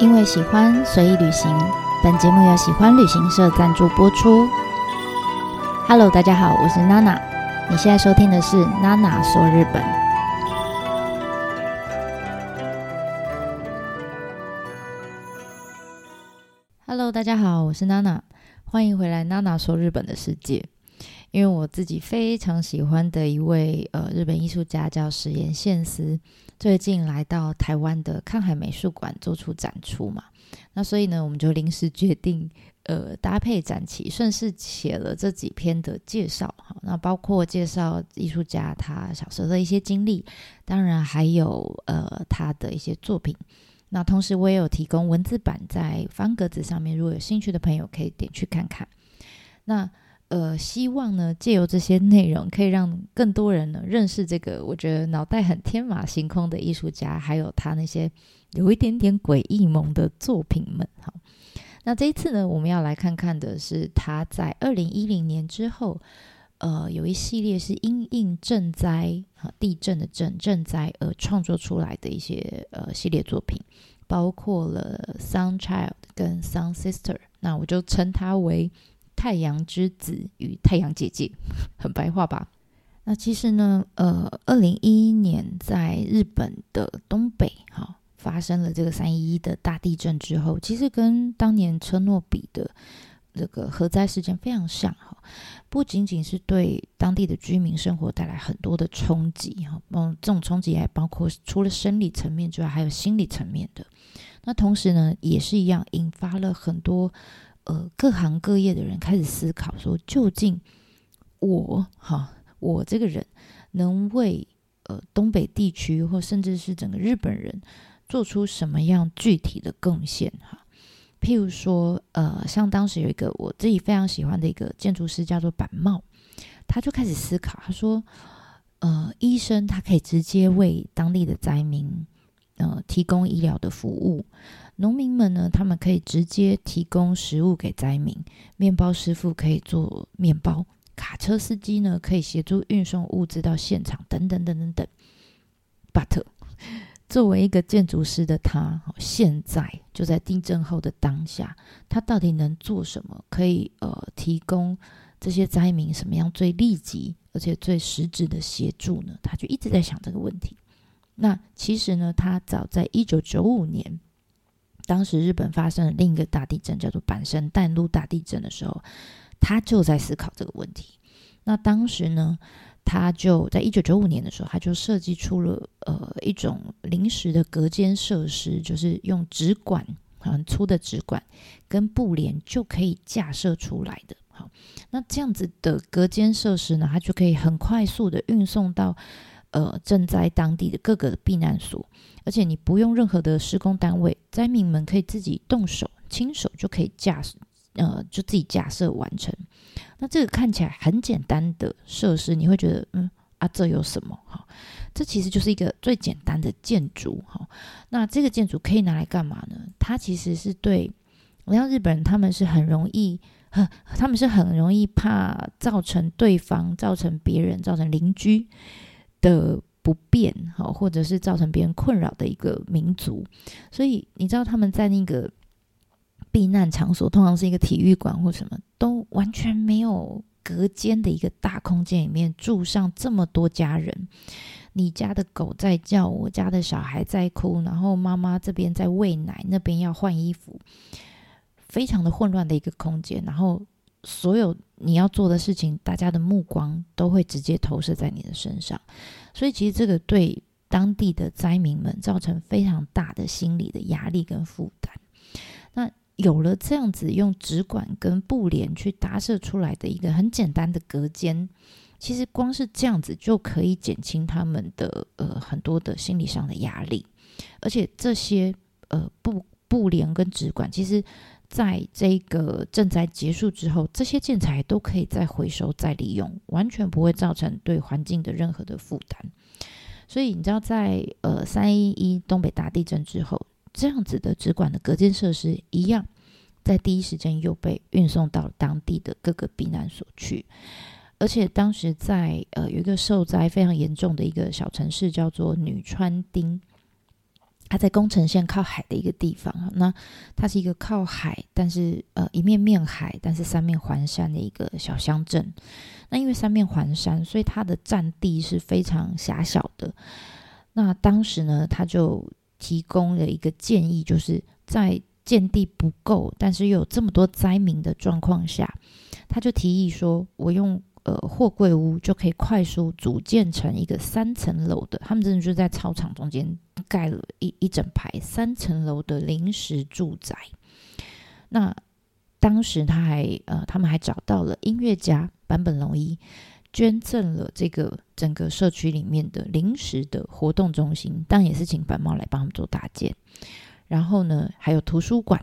因为喜欢，随意旅行。本节目由喜欢旅行社赞助播出。Hello，大家好，我是娜娜。你现在收听的是娜娜说日本。Hello，大家好，我是娜娜，欢迎回来娜娜说日本的世界。因为我自己非常喜欢的一位呃日本艺术家叫石岩宪司，最近来到台湾的看海美术馆做出展出嘛，那所以呢，我们就临时决定呃搭配展期，顺势写了这几篇的介绍哈，那包括介绍艺术家他小时候的一些经历，当然还有呃他的一些作品，那同时我也有提供文字版在方格子上面，如果有兴趣的朋友可以点去看看，那。呃，希望呢，借由这些内容，可以让更多人呢认识这个我觉得脑袋很天马行空的艺术家，还有他那些有一点点诡异萌的作品们。好，那这一次呢，我们要来看看的是他在二零一零年之后，呃，有一系列是因应震灾啊，地震的震震灾而创作出来的一些呃系列作品，包括了 Sun Child 跟 Sun Sister，那我就称它为。太阳之子与太阳姐姐，很白话吧？那其实呢，呃，二零一一年在日本的东北，哈、发生了这个三一一的大地震之后，其实跟当年车诺比的这个核灾事件非常像，哈、不仅仅是对当地的居民生活带来很多的冲击，哈、嗯，这种冲击还包括除了生理层面之外，还有心理层面的。那同时呢，也是一样引发了很多。呃，各行各业的人开始思考说，究竟我哈，我这个人能为呃东北地区或甚至是整个日本人做出什么样具体的贡献哈？譬如说，呃，像当时有一个我自己非常喜欢的一个建筑师叫做板茂，他就开始思考，他说，呃，医生他可以直接为当地的灾民呃提供医疗的服务。农民们呢，他们可以直接提供食物给灾民；面包师傅可以做面包；卡车司机呢，可以协助运送物资到现场，等等等等等。But 作为一个建筑师的他，现在就在地震后的当下，他到底能做什么？可以呃，提供这些灾民什么样最立即而且最实质的协助呢？他就一直在想这个问题。那其实呢，他早在一九九五年。当时日本发生了另一个大地震，叫做阪神淡路大地震的时候，他就在思考这个问题。那当时呢，他就在一九九五年的时候，他就设计出了呃一种临时的隔间设施，就是用纸管很粗的纸管跟布帘就可以架设出来的。好，那这样子的隔间设施呢，它就可以很快速的运送到。呃，震灾当地的各个避难所，而且你不用任何的施工单位，灾民们可以自己动手，亲手就可以架设，呃，就自己架设完成。那这个看起来很简单的设施，你会觉得，嗯啊，这有什么？哈，这其实就是一个最简单的建筑，哈。那这个建筑可以拿来干嘛呢？它其实是对，我像日本人，他们是很容易，他们是很容易怕造成对方、造成别人、造成邻居。的不便，好，或者是造成别人困扰的一个民族，所以你知道他们在那个避难场所，通常是一个体育馆或什么，都完全没有隔间的一个大空间里面住上这么多家人。你家的狗在叫，我家的小孩在哭，然后妈妈这边在喂奶，那边要换衣服，非常的混乱的一个空间，然后。所有你要做的事情，大家的目光都会直接投射在你的身上，所以其实这个对当地的灾民们造成非常大的心理的压力跟负担。那有了这样子用纸管跟布帘去搭设出来的一个很简单的隔间，其实光是这样子就可以减轻他们的呃很多的心理上的压力，而且这些呃布布帘跟纸管其实。在这个震灾结束之后，这些建材都可以再回收、再利用，完全不会造成对环境的任何的负担。所以你知道在，呃三一一东北大地震之后，这样子的直管的隔间设施一样，在第一时间又被运送到当地的各个避难所去。而且当时在呃有一个受灾非常严重的一个小城市，叫做女川町。它在宫城县靠海的一个地方，那它是一个靠海，但是呃一面面海，但是三面环山的一个小乡镇。那因为三面环山，所以它的占地是非常狭小的。那当时呢，他就提供了一个建议，就是在建地不够，但是又有这么多灾民的状况下，他就提议说，我用。呃，货柜屋就可以快速组建成一个三层楼的，他们真的就在操场中间盖了一一整排三层楼的临时住宅。那当时他还呃，他们还找到了音乐家坂本龙一，捐赠了这个整个社区里面的临时的活动中心，当然也是请板茂来帮他们做搭建。然后呢，还有图书馆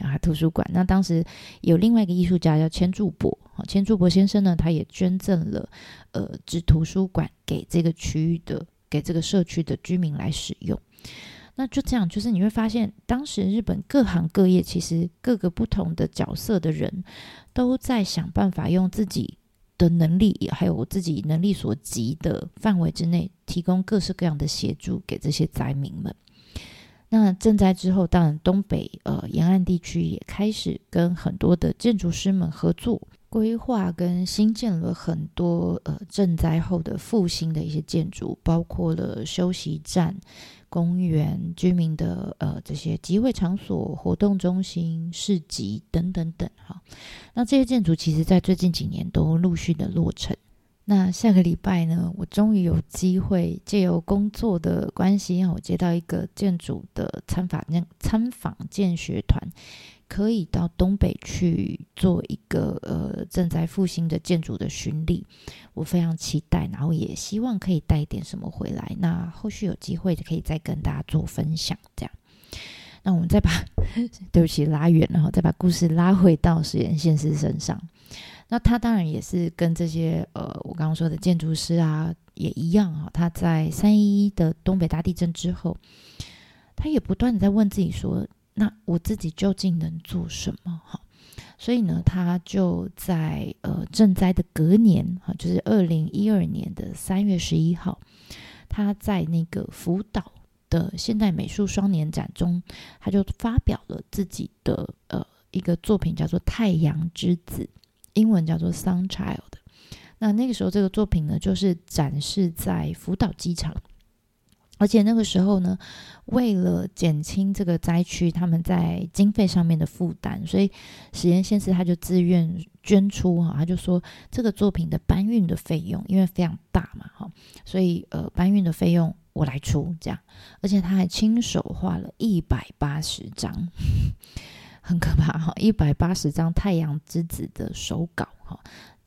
啊，图书馆。那当时有另外一个艺术家叫千住博。千住博先生呢，他也捐赠了呃纸图书馆给这个区域的、给这个社区的居民来使用。那就这样，就是你会发现，当时日本各行各业其实各个不同的角色的人都在想办法用自己的能力，还有我自己能力所及的范围之内，提供各式各样的协助给这些灾民们。那赈灾之后，当然东北呃沿岸地区也开始跟很多的建筑师们合作。规划跟新建了很多呃赈灾后的复兴的一些建筑，包括了休息站、公园、居民的呃这些集会场所、活动中心、市集等等等哈。那这些建筑其实在最近几年都陆续的落成。那下个礼拜呢，我终于有机会借由工作的关系，让我接到一个建筑的参访参访建学团。可以到东北去做一个呃正在复兴的建筑的巡礼，我非常期待，然后也希望可以带一点什么回来。那后续有机会可以再跟大家做分享，这样。那我们再把 对不起拉远，然后再把故事拉回到实验现实身上。那他当然也是跟这些呃我刚刚说的建筑师啊也一样啊，他在三一一的东北大地震之后，他也不断的在问自己说。那我自己究竟能做什么？哈，所以呢，他就在呃赈灾的隔年，哈，就是二零一二年的三月十一号，他在那个福岛的现代美术双年展中，他就发表了自己的呃一个作品，叫做《太阳之子》，英文叫做《Sun Child》。那那个时候，这个作品呢，就是展示在福岛机场。而且那个时候呢，为了减轻这个灾区他们在经费上面的负担，所以实验先生他就自愿捐出哈，他就说这个作品的搬运的费用，因为非常大嘛哈，所以呃搬运的费用我来出这样，而且他还亲手画了一百八十张，很可怕哈，一百八十张太阳之子的手稿哈，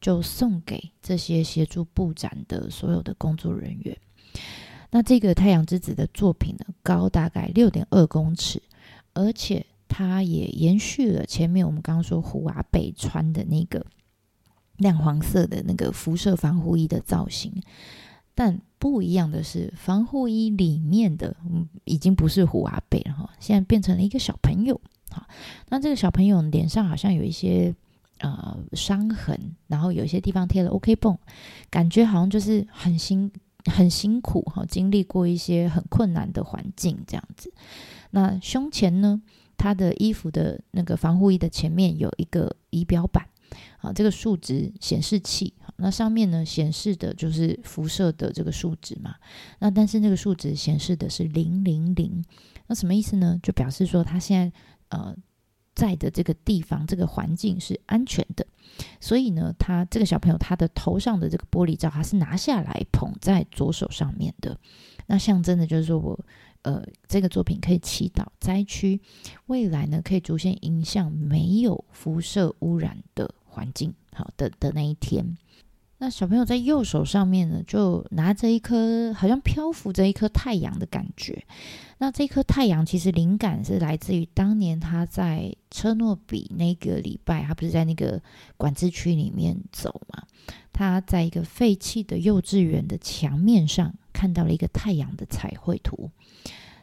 就送给这些协助布展的所有的工作人员。那这个太阳之子的作品呢，高大概六点二公尺，而且它也延续了前面我们刚刚说虎阿北穿的那个亮黄色的那个辐射防护衣的造型，但不一样的是，防护衣里面的嗯已经不是虎阿北了哈，现在变成了一个小朋友。那这个小朋友脸上好像有一些呃伤痕，然后有一些地方贴了 OK 绷，感觉好像就是很辛。很辛苦哈，经历过一些很困难的环境，这样子。那胸前呢，他的衣服的那个防护衣的前面有一个仪表板啊，这个数值显示器。那上面呢显示的就是辐射的这个数值嘛。那但是那个数值显示的是零零零，那什么意思呢？就表示说他现在呃。在的这个地方，这个环境是安全的，所以呢，他这个小朋友他的头上的这个玻璃罩，他是拿下来捧在左手上面的，那象征的就是说我呃这个作品可以祈祷灾区未来呢可以逐渐迎向没有辐射污染的环境，好的的那一天。那小朋友在右手上面呢，就拿着一颗好像漂浮着一颗太阳的感觉。那这颗太阳其实灵感是来自于当年他在车诺比那个礼拜，他不是在那个管制区里面走嘛？他在一个废弃的幼稚园的墙面上看到了一个太阳的彩绘图。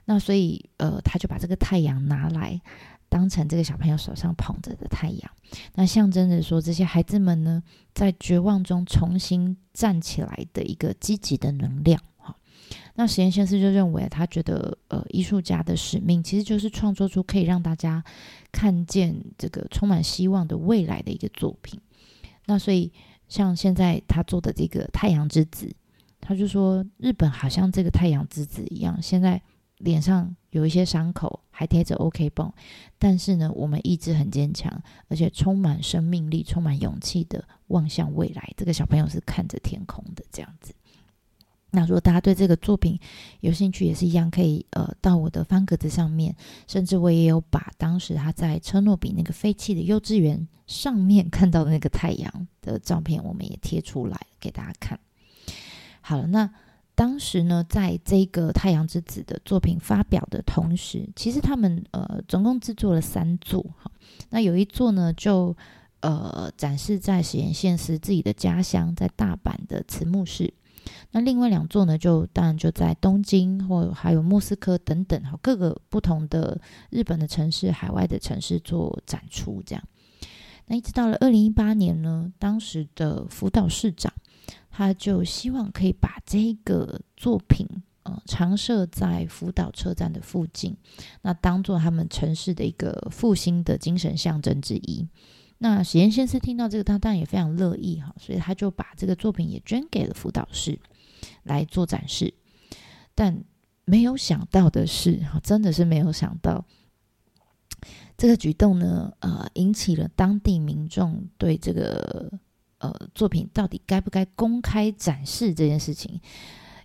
那所以呃，他就把这个太阳拿来。当成这个小朋友手上捧着的太阳，那象征着说这些孩子们呢，在绝望中重新站起来的一个积极的能量。哈，那实验先生就认为，他觉得呃，艺术家的使命其实就是创作出可以让大家看见这个充满希望的未来的一个作品。那所以像现在他做的这个太阳之子，他就说日本好像这个太阳之子一样，现在脸上有一些伤口，还贴着 OK 绷，但是呢，我们意志很坚强，而且充满生命力、充满勇气的望向未来。这个小朋友是看着天空的这样子。那如果大家对这个作品有兴趣，也是一样可以呃到我的方格子上面，甚至我也有把当时他在车诺比那个废弃的幼稚园上面看到的那个太阳的照片，我们也贴出来给大家看。好了，那当时呢，在这个太阳之子的作品发表的同时，其实他们呃总共制作了三座哈，那有一座呢就呃展示在矢田宪司自己的家乡，在大阪的慈木市。那另外两座呢，就当然就在东京或还有莫斯科等等哈各个不同的日本的城市、海外的城市做展出。这样，那一直到了二零一八年呢，当时的福岛市长他就希望可以把这个作品呃常设在福岛车站的附近，那当做他们城市的一个复兴的精神象征之一。那矢田先生听到这个，他当然也非常乐意哈，所以他就把这个作品也捐给了福岛市来做展示。但没有想到的是，哈，真的是没有想到，这个举动呢，呃，引起了当地民众对这个呃作品到底该不该公开展示这件事情，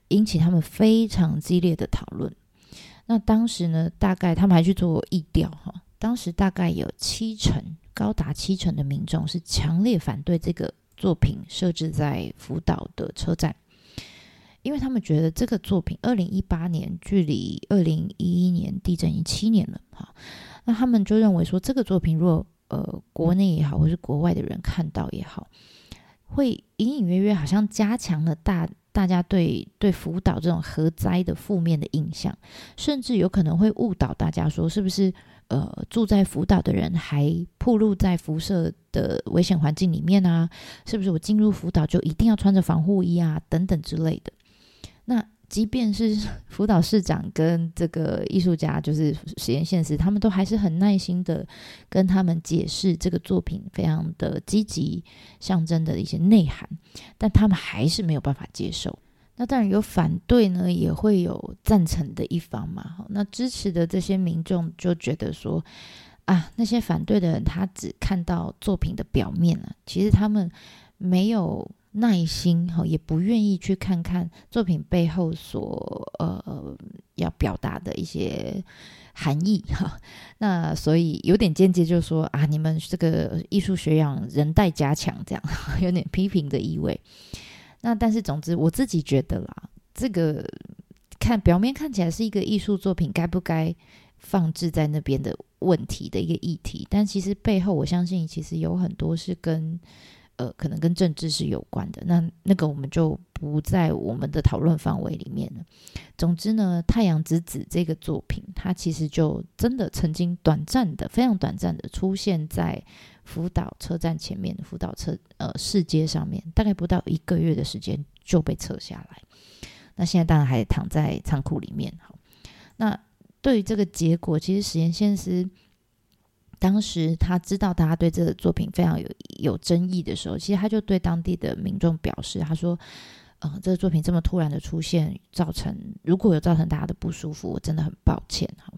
引起他们非常激烈的讨论。那当时呢，大概他们还去做疫调哈，当时大概有七成。高达七成的民众是强烈反对这个作品设置在福岛的车站，因为他们觉得这个作品二零一八年距离二零一一年地震已经七年了哈，那他们就认为说这个作品如果呃国内也好，或是国外的人看到也好，会隐隐约约好像加强了大大家对对福岛这种核灾的负面的印象，甚至有可能会误导大家说是不是？呃，住在福岛的人还暴露在辐射的危险环境里面啊？是不是我进入福岛就一定要穿着防护衣啊？等等之类的。那即便是辅导市长跟这个艺术家，就是实验现实，他们都还是很耐心的跟他们解释这个作品非常的积极象征的一些内涵，但他们还是没有办法接受。那当然有反对呢，也会有赞成的一方嘛。那支持的这些民众就觉得说，啊，那些反对的人他只看到作品的表面了，其实他们没有耐心哈，也不愿意去看看作品背后所呃要表达的一些含义哈。那所以有点间接就说啊，你们这个艺术学养人待加强，这样 有点批评的意味。那但是，总之，我自己觉得啦，这个看表面看起来是一个艺术作品，该不该放置在那边的问题的一个议题，但其实背后，我相信其实有很多是跟呃，可能跟政治是有关的。那那个我们就不在我们的讨论范围里面了。总之呢，《太阳之子》这个作品，它其实就真的曾经短暂的、非常短暂的出现在。福岛车站前面福岛车呃市街上面，大概不到一个月的时间就被撤下来。那现在当然还躺在仓库里面。好，那对于这个结果，其实矢田宪司当时他知道大家对这个作品非常有有争议的时候，其实他就对当地的民众表示，他说：“呃，这个作品这么突然的出现，造成如果有造成大家的不舒服，我真的很抱歉。”哈。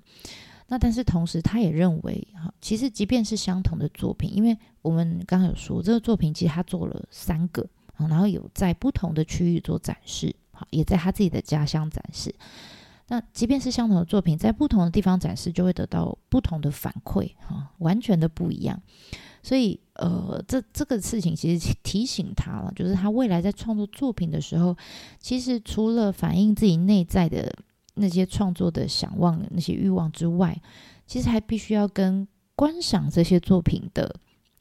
那但是同时，他也认为哈，其实即便是相同的作品，因为我们刚刚有说这个作品其实他做了三个，然后有在不同的区域做展示，好，也在他自己的家乡展示。那即便是相同的作品，在不同的地方展示，就会得到不同的反馈，哈，完全的不一样。所以，呃，这这个事情其实提醒他了，就是他未来在创作作品的时候，其实除了反映自己内在的。那些创作的想望、那些欲望之外，其实还必须要跟观赏这些作品的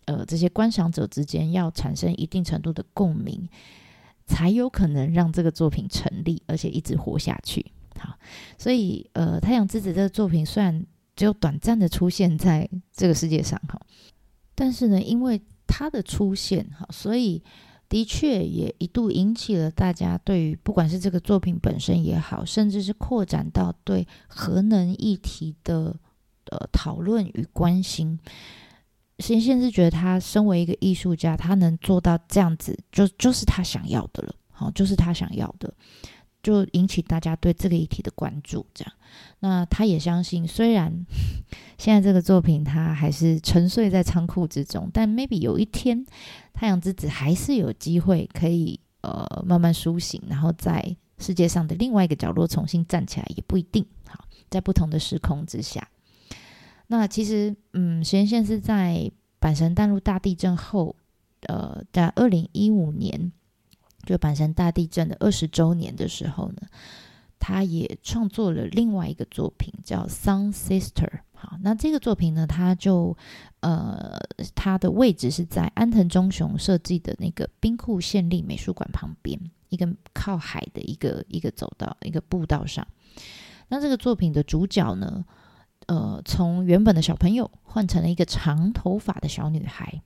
呃这些观赏者之间要产生一定程度的共鸣，才有可能让这个作品成立，而且一直活下去。好，所以呃，《太阳之子》这个作品虽然只有短暂的出现在这个世界上哈，但是呢，因为它的出现哈，所以。的确也一度引起了大家对于不管是这个作品本身也好，甚至是扩展到对核能议题的呃讨论与关心。先先是觉得他身为一个艺术家，他能做到这样子，就就是他想要的了。好，就是他想要的。就引起大家对这个议题的关注，这样。那他也相信，虽然 现在这个作品他还是沉睡在仓库之中，但 maybe 有一天，太阳之子还是有机会可以呃慢慢苏醒，然后在世界上的另外一个角落重新站起来，也不一定。好，在不同的时空之下，那其实嗯，实验线是在阪神淡路大地震后，呃，在二零一五年。就阪神大地震的二十周年的时候呢，他也创作了另外一个作品，叫《Sun Sister》。好，那这个作品呢，它就呃，它的位置是在安藤忠雄设计的那个兵库县立美术馆旁边，一个靠海的一个一个走道，一个步道上。那这个作品的主角呢，呃，从原本的小朋友换成了一个长头发的小女孩。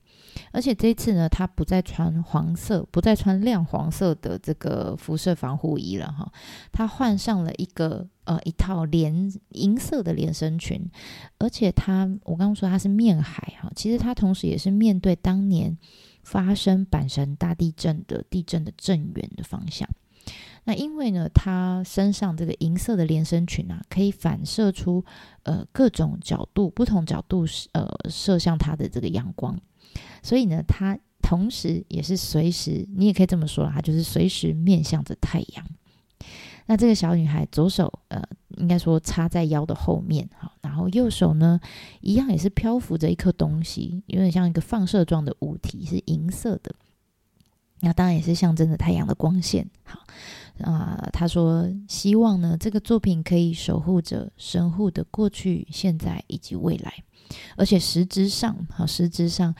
而且这一次呢，她不再穿黄色，不再穿亮黄色的这个辐射防护衣了哈，她换上了一个呃一套连银色的连身裙，而且她我刚刚说她是面海哈，其实她同时也是面对当年发生阪神大地震的地震的震源的方向。那因为呢，她身上这个银色的连身裙啊，可以反射出呃各种角度、不同角度呃射向她的这个阳光。所以呢，她同时也是随时，你也可以这么说，他就是随时面向着太阳。那这个小女孩左手呃，应该说插在腰的后面，哈，然后右手呢，一样也是漂浮着一颗东西，有点像一个放射状的物体，是银色的。那当然也是象征着太阳的光线。好啊，他说希望呢，这个作品可以守护着神户的过去、现在以及未来。而且实质上，哈，实质上，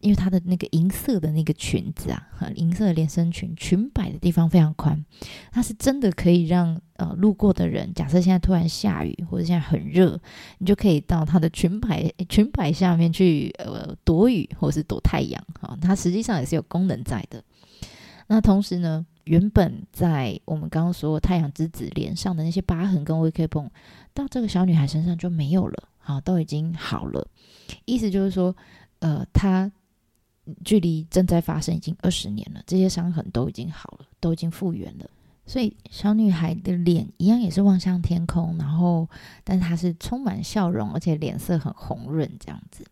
因为它的那个银色的那个裙子啊，银色的连身裙，裙摆的地方非常宽，它是真的可以让呃路过的人，假设现在突然下雨或者现在很热，你就可以到它的裙摆裙摆下面去呃躲雨或者是躲太阳，哈，它实际上也是有功能在的。那同时呢，原本在我们刚刚说太阳之子脸上的那些疤痕跟微 K 绷，到这个小女孩身上就没有了。好，都已经好了。意思就是说，呃，她距离正在发生已经二十年了，这些伤痕都已经好了，都已经复原了。所以小女孩的脸一样也是望向天空，然后，但是她是充满笑容，而且脸色很红润这样子。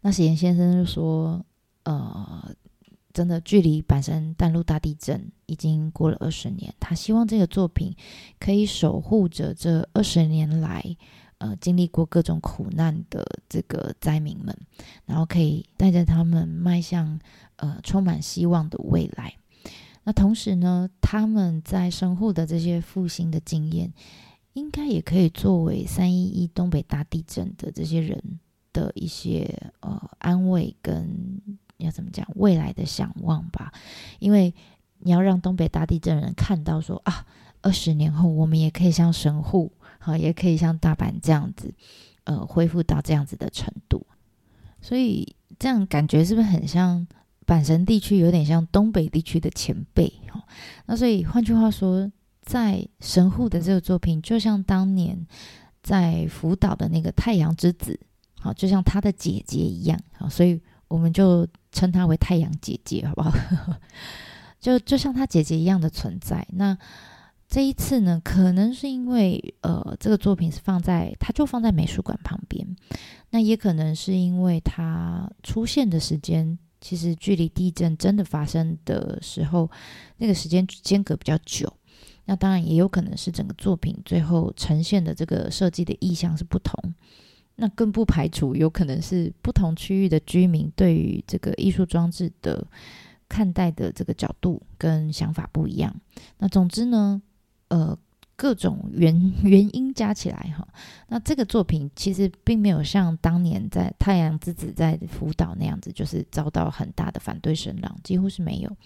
那实验先生就说，呃，真的距离阪神淡路大地震已经过了二十年，他希望这个作品可以守护着这二十年来。呃，经历过各种苦难的这个灾民们，然后可以带着他们迈向呃充满希望的未来。那同时呢，他们在身后的这些复兴的经验，应该也可以作为三一一东北大地震的这些人的一些呃安慰跟要怎么讲未来的想望吧。因为你要让东北大地震人看到说啊，二十年后我们也可以像神户。好，也可以像大阪这样子，呃，恢复到这样子的程度。所以这样感觉是不是很像阪神地区，有点像东北地区的前辈？哈，那所以换句话说，在神户的这个作品，就像当年在福岛的那个太阳之子，好，就像他的姐姐一样，好，所以我们就称她为太阳姐姐，好不好？就就像她姐姐一样的存在。那。这一次呢，可能是因为呃，这个作品是放在，它就放在美术馆旁边。那也可能是因为它出现的时间，其实距离地震真的发生的时候，那个时间间隔比较久。那当然也有可能是整个作品最后呈现的这个设计的意向是不同。那更不排除有可能是不同区域的居民对于这个艺术装置的看待的这个角度跟想法不一样。那总之呢。呃，各种原 原因加起来哈，那这个作品其实并没有像当年在太阳之子在福岛那样子，就是遭到很大的反对声浪，几乎是没有。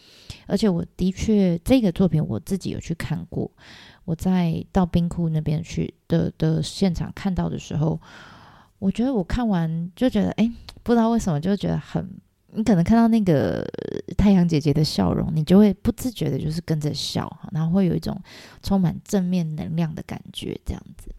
而且我的确这个作品我自己有去看过，我在到冰库那边去的的现场看到的时候，我觉得我看完就觉得，哎，不知道为什么就觉得很 你可能看到那个太阳姐姐的笑容，你就会不自觉的，就是跟着笑，然后会有一种充满正面能量的感觉，这样子。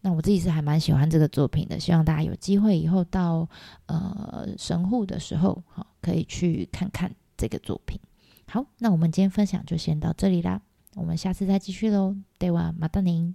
那我自己是还蛮喜欢这个作品的，希望大家有机会以后到呃神户的时候，好可以去看看这个作品。好，那我们今天分享就先到这里啦，我们下次再继续喽。ではまたね。